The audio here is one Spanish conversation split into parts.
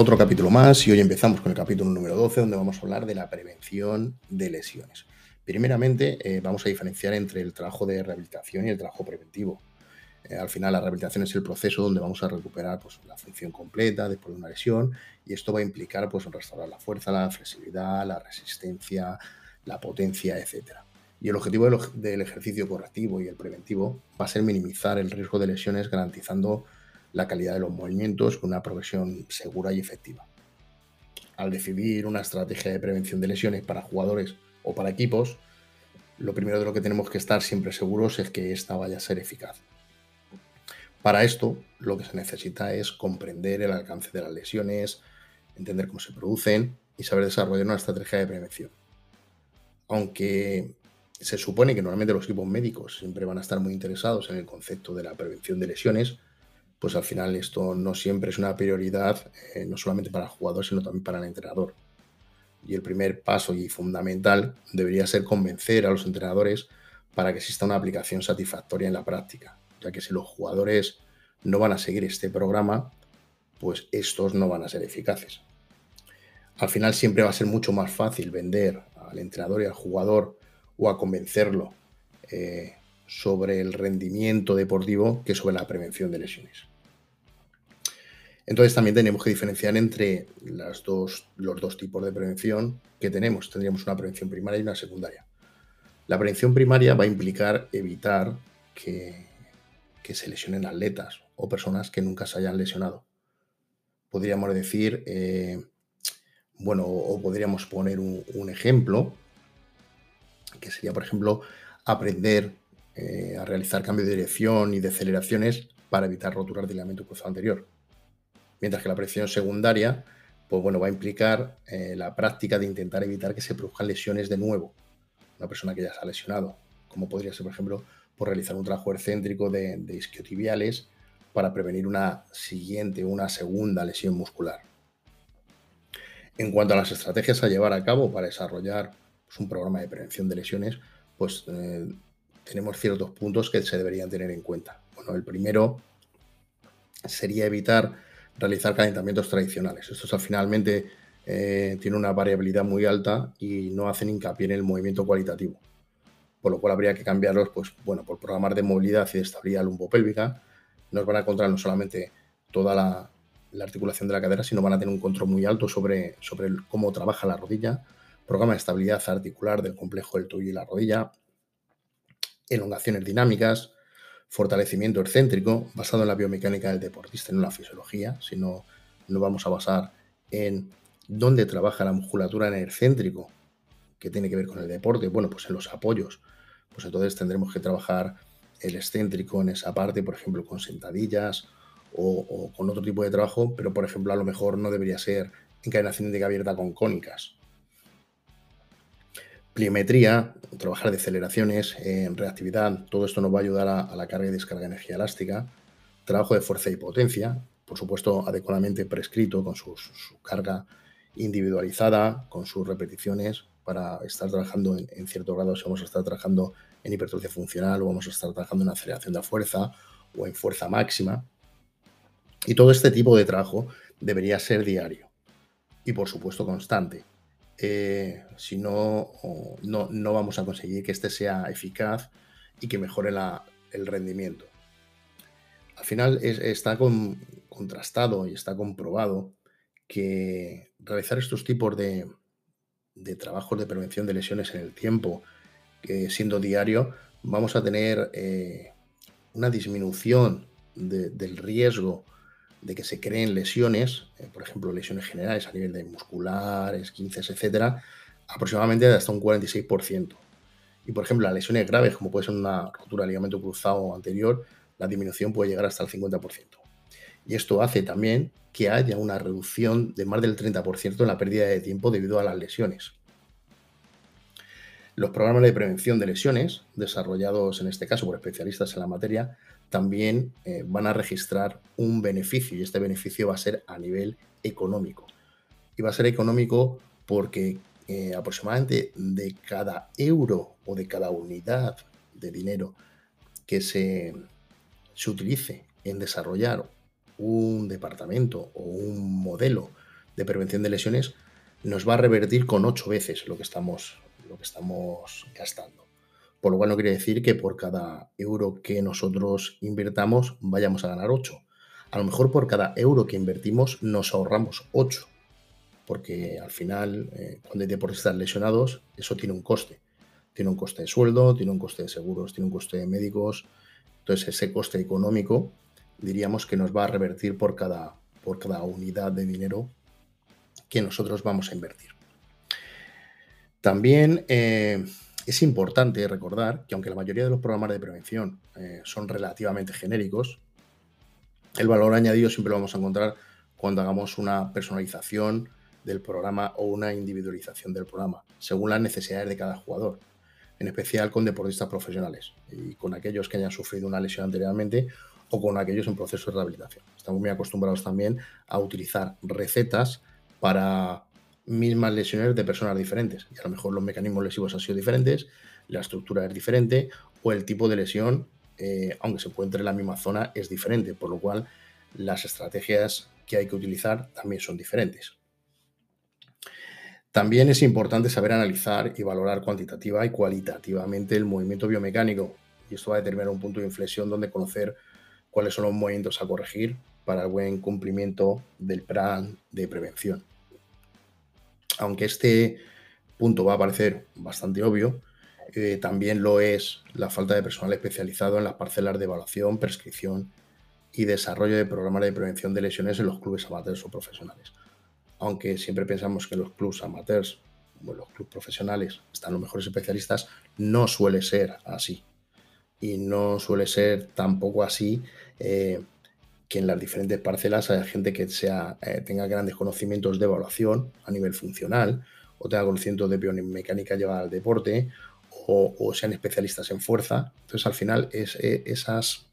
Otro capítulo más y hoy empezamos con el capítulo número 12 donde vamos a hablar de la prevención de lesiones. Primeramente eh, vamos a diferenciar entre el trabajo de rehabilitación y el trabajo preventivo. Eh, al final la rehabilitación es el proceso donde vamos a recuperar pues, la función completa después de una lesión y esto va a implicar pues, restaurar la fuerza, la flexibilidad, la resistencia, la potencia, etc. Y el objetivo del ejercicio correctivo y el preventivo va a ser minimizar el riesgo de lesiones garantizando la calidad de los movimientos con una progresión segura y efectiva. Al decidir una estrategia de prevención de lesiones para jugadores o para equipos, lo primero de lo que tenemos que estar siempre seguros es que esta vaya a ser eficaz. Para esto, lo que se necesita es comprender el alcance de las lesiones, entender cómo se producen y saber desarrollar una estrategia de prevención. Aunque se supone que normalmente los equipos médicos siempre van a estar muy interesados en el concepto de la prevención de lesiones, pues al final esto no siempre es una prioridad, eh, no solamente para el jugador, sino también para el entrenador. Y el primer paso y fundamental debería ser convencer a los entrenadores para que exista una aplicación satisfactoria en la práctica, ya que si los jugadores no van a seguir este programa, pues estos no van a ser eficaces. Al final siempre va a ser mucho más fácil vender al entrenador y al jugador o a convencerlo eh, sobre el rendimiento deportivo que sobre la prevención de lesiones. Entonces también tenemos que diferenciar entre los dos tipos de prevención que tenemos. Tendríamos una prevención primaria y una secundaria. La prevención primaria va a implicar evitar que, se lesionen atletas o personas que nunca se hayan lesionado. Podríamos decir, eh, bueno, o podríamos poner un, ejemplo, que sería, por ejemplo, aprender eh, a realizar cambio de dirección y de aceleraciones para evitar roturas del ligamento cruzado anterior Mientras que la prevención secundaria, pues bueno, va a implicar eh, la práctica de intentar evitar que se produzcan lesiones de nuevo. Una persona que ya se ha lesionado, como podría ser, por ejemplo, por realizar un trabajo excéntrico de, de isquiotibiales para prevenir una siguiente, una segunda lesión muscular. En cuanto a las estrategias a llevar a cabo para desarrollar pues, un programa de prevención de lesiones, pues eh, tenemos ciertos puntos que se deberían tener en cuenta. Bueno, el primero sería evitar realizar calentamientos tradicionales. Estos finalmente eh, tienen una variabilidad muy alta y no hacen hincapié en el movimiento cualitativo. Por lo cual habría que cambiarlos, pues bueno, por programas de movilidad y de estabilidad lumbopélvica. Nos van a controlar no solamente toda la, articulación de la cadera, sino van a tener un control muy alto sobre, sobre cómo trabaja la rodilla, programa de estabilidad articular del complejo del tobillo y la rodilla, elongaciones dinámicas, fortalecimiento excéntrico basado en la biomecánica del deportista, no en la fisiología, sino no vamos a basar en dónde trabaja la musculatura en el excéntrico, que tiene que ver con el deporte, bueno, pues en los apoyos, pues entonces tendremos que trabajar el excéntrico en esa parte, por ejemplo, con sentadillas o, con otro tipo de trabajo, pero por ejemplo a lo mejor no debería ser encadenación de abierta con cónicas, pliometría, trabajar de aceleraciones, en reactividad, todo esto nos va a ayudar a, la carga y descarga de energía elástica, trabajo de fuerza y potencia, por supuesto adecuadamente prescrito con su, carga individualizada, con sus repeticiones, para estar trabajando en, cierto grado, si vamos a estar trabajando en hipertrofia funcional o vamos a estar trabajando en aceleración de fuerza o en fuerza máxima. Y todo este tipo de trabajo debería ser diario y por supuesto constante. Eh, si no, no, vamos a conseguir que este sea eficaz y que mejore el rendimiento. Al final está contrastado y está comprobado que realizar estos tipos de, trabajos de prevención de lesiones en el tiempo, que siendo diario, vamos a tener eh, una disminución del riesgo de que se creen lesiones, eh, por ejemplo, lesiones generales a nivel de musculares, 15, etcétera, aproximadamente de hasta un 46%. Y por ejemplo, las lesiones graves, como puede ser una rotura de ligamento cruzado anterior, la disminución puede llegar hasta el 50%. Y esto hace también que haya una reducción de más del 30% en la pérdida de tiempo debido a las lesiones. Los programas de prevención de lesiones, desarrollados en este caso por especialistas en la materia, también eh, van a registrar un beneficio y este beneficio va a ser a nivel económico. Y va a ser económico porque eh, aproximadamente de cada euro o de cada unidad de dinero que se, se utilice en desarrollar un departamento o un modelo de prevención de lesiones, nos va a revertir con ocho veces lo que estamos, lo que estamos gastando. Por lo cual no quiere decir que por cada euro que nosotros invirtamos vayamos a ganar 8. A lo mejor por cada euro que invertimos nos ahorramos 8. Porque al final, eh, cuando hay deportistas lesionados, eso tiene un coste. Tiene un coste de sueldo, tiene un coste de seguros, tiene un coste de médicos. Entonces ese coste económico diríamos que nos va a revertir por cada, por cada unidad de dinero que nosotros vamos a invertir. También eh, es importante recordar que aunque la mayoría de los programas de prevención eh, son relativamente genéricos, el valor añadido siempre lo vamos a encontrar cuando hagamos una personalización del programa o una individualización del programa, según las necesidades de cada jugador, en especial con deportistas profesionales y con aquellos que hayan sufrido una lesión anteriormente o con aquellos en proceso de rehabilitación. Estamos muy acostumbrados también a utilizar recetas para mismas lesiones de personas diferentes. Y a lo mejor los mecanismos lesivos han sido diferentes, la estructura es diferente o el tipo de lesión, eh, aunque se encuentre en la misma zona, es diferente. Por lo cual las estrategias que hay que utilizar también son diferentes. También es importante saber analizar y valorar cuantitativa y cualitativamente el movimiento biomecánico. Y esto va a determinar un punto de inflexión donde conocer cuáles son los movimientos a corregir para el buen cumplimiento del plan de prevención. Aunque este punto va a parecer bastante obvio, eh, también lo es la falta de personal especializado en las parcelas de evaluación, prescripción y desarrollo de programas de prevención de lesiones en los clubes amateurs o profesionales. Aunque siempre pensamos que los clubes amateurs o los clubes profesionales están los mejores especialistas, no suele ser así. Y no suele ser tampoco así eh, que en las diferentes parcelas haya gente que sea, eh, tenga grandes conocimientos de evaluación a nivel funcional, o tenga conocimientos de biomecánica llevada al deporte, o, sean especialistas en fuerza. Entonces, al final, es, eh, esas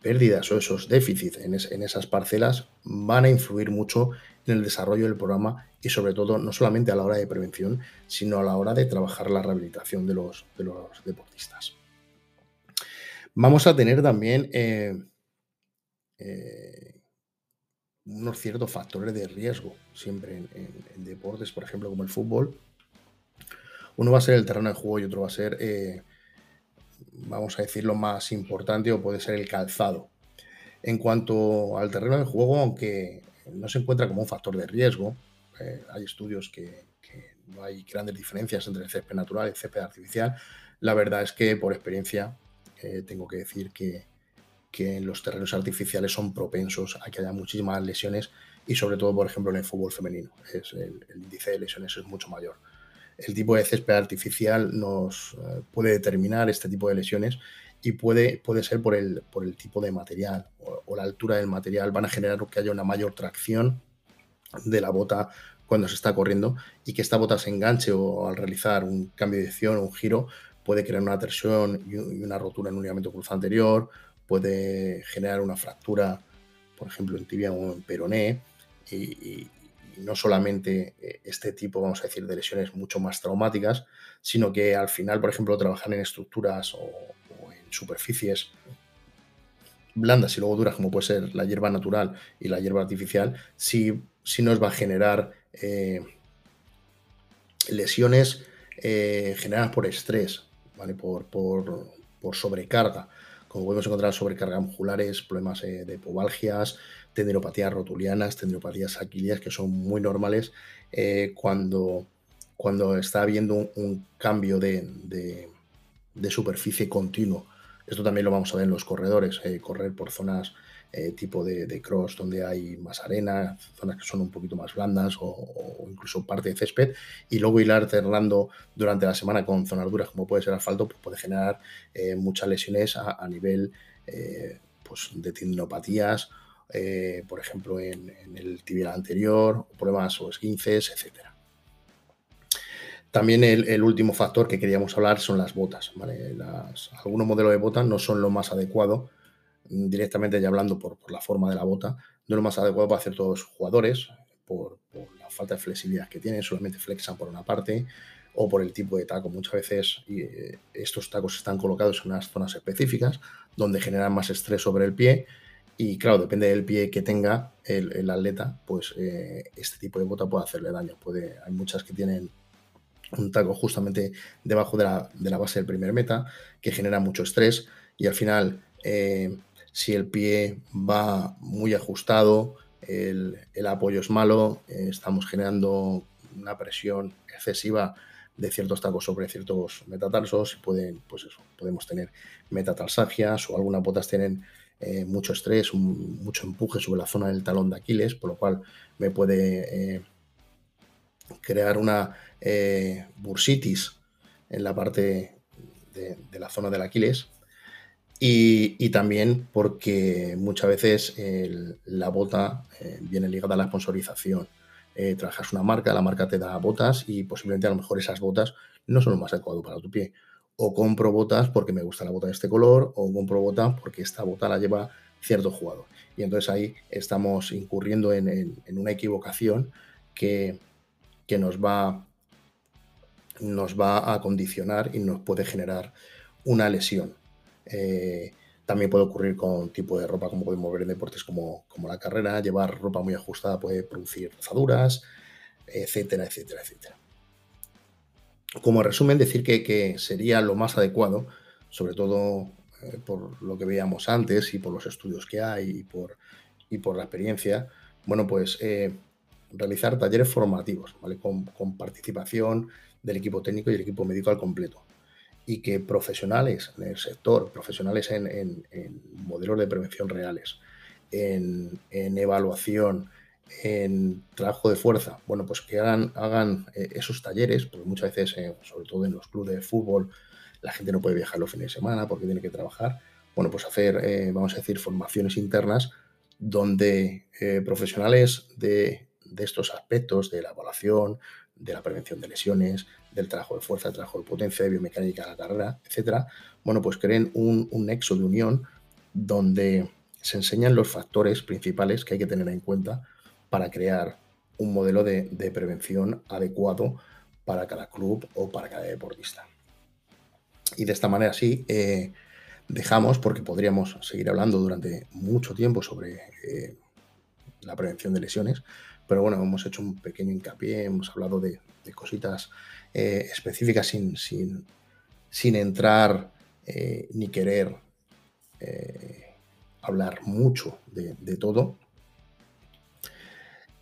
pérdidas o esos déficits en, esas parcelas van a influir mucho en el desarrollo del programa y sobre todo no solamente a la hora de prevención, sino a la hora de trabajar la rehabilitación de los, de los deportistas. Vamos a tener también eh, eh, unos ciertos factores de riesgo siempre en, deportes, por ejemplo, como el fútbol. Uno va a ser el terreno de juego y otro va a ser, eh, vamos a decir, lo más importante o puede ser el calzado. En cuanto al terreno de juego, aunque no se encuentra como un factor de riesgo, eh, hay estudios que, que, no hay grandes diferencias entre el césped natural y el césped artificial. La verdad es que por experiencia tengo que decir que, que los terrenos artificiales son propensos a que haya muchísimas lesiones y sobre todo, por ejemplo, en el fútbol femenino. Es el, índice de lesiones es mucho mayor. El tipo de césped artificial nos eh, puede determinar este tipo de lesiones y puede, puede ser por el, por el tipo de material o, la altura del material. Van a generar que haya una mayor tracción de la bota cuando se está corriendo y que esta bota se enganche o al realizar un cambio de dirección o un giro puede crear una torsión y una rotura en un ligamento cruzado anterior puede generar una fractura, por ejemplo, en tibia o en peroné, y, no solamente eh, este tipo, vamos a decir, de lesiones mucho más traumáticas, sino que al final, por ejemplo, trabajar en estructuras o, en superficies blandas y luego duras, como puede ser la hierba natural y la hierba artificial, sí, nos va a generar eh, lesiones eh, generadas por estrés, ¿vale? por, por sobrecarga como podemos encontrar sobrecargas musculares, problemas eh, de pubalgias, tendinopatías rotulianas, tendinopatías aquilias, que son muy normales eh, cuando, cuando está habiendo un, cambio de, superficie continuo. Esto también lo vamos a ver en los corredores, eh, correr por zonas eh, tipo de, cross donde hay más arena, zonas que son un poquito más blandas o, incluso parte de césped, y luego ir alternando durante la semana con zonas duras como puede ser asfalto, pues puede generar eh, muchas lesiones a, nivel eh, pues de tendinopatías, por ejemplo en, el tibial anterior, problemas o esguinces, etc. También el, último factor que queríamos hablar son las botas. algunos modelos de botas no son lo más adecuado directamente ya hablando por, la forma de la bota, no es lo más adecuado para los jugadores, por, la falta de flexibilidad que tienen, solamente flexan por una parte o por el tipo de taco. Muchas veces eh, estos tacos están colocados en unas zonas específicas donde generan más estrés sobre el pie Y claro, depende del pie que tenga el, atleta, pues eh, este tipo de bota puede hacerle daño. Puede, hay muchas que tienen un taco justamente debajo de la, base del primer meta, que genera mucho estrés y al final, eh, si el pie va muy ajustado, el, apoyo es malo, eh, estamos generando una presión excesiva de ciertos tacos sobre ciertos metatarsos y pues podemos tener metatarsagias o algunas botas tienen eh, mucho estrés, mucho empuje sobre la zona del talón de Aquiles, por lo cual me puede crear una eh, bursitis en la parte de, la zona del Aquiles. Y, también porque muchas veces la bota eh, viene ligada a la sponsorización. Eh, trabajas una marca, la marca te da botas y posiblemente a lo mejor esas botas no son lo más adecuado para tu pie. O compro botas porque me gusta la bota de este color, o compro botas porque esta bota la lleva cierto jugador. Y entonces ahí estamos incurriendo en una equivocación que, que nos va, nos va a condicionar y nos puede generar una lesión. Eh, también puede ocurrir con tipo de ropa, como podemos ver en deportes como, como la carrera. Llevar ropa muy ajustada puede producir rozaduras, etcétera, etcétera, etcétera. Como resumen, decir que, sería lo más adecuado, sobre todo eh, por lo que veíamos antes y por los estudios que hay y por, y por la experiencia, bueno, pues eh, realizar talleres formativos, ¿vale? Con, participación del equipo técnico y el equipo médico al completo. Y que profesionales en el sector, profesionales en, modelos de prevención reales, en, evaluación, en trabajo de fuerza, bueno, pues que hagan, eh, esos talleres, porque muchas veces, eh, sobre todo en los clubes de fútbol, la gente no puede viajar los fines de semana porque tiene que trabajar. Bueno, pues hacer, eh, vamos a decir, formaciones internas donde profesionales de de estos aspectos de la evaluación, de la prevención de lesiones, del trabajo de fuerza, del trabajo de potencia, de biomecánica de la carrera, etcétera, bueno, pues creen un, nexo de unión donde se enseñan los factores principales que hay que tener en cuenta para crear un modelo de, prevención adecuado para cada club o para cada deportista. Y de esta manera sí, eh, dejamos, porque podríamos seguir hablando durante mucho tiempo sobre eh, la prevención de lesiones, pero bueno, hemos hecho un pequeño hincapié, hemos hablado de, cositas eh, específicas sin, sin, entrar eh, ni querer eh, hablar mucho de, todo.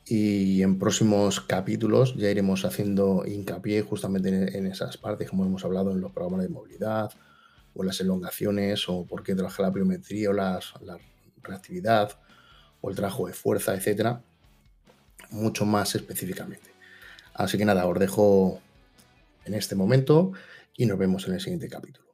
Y en próximos capítulos ya iremos haciendo hincapié justamente en, esas partes, como hemos hablado en los programas de movilidad, o las elongaciones, o por qué trabaja la pliometría, o la reactividad, o el trabajo de fuerza, etcétera mucho más específicamente. Así que nada, os dejo en este momento y nos vemos en el siguiente capítulo.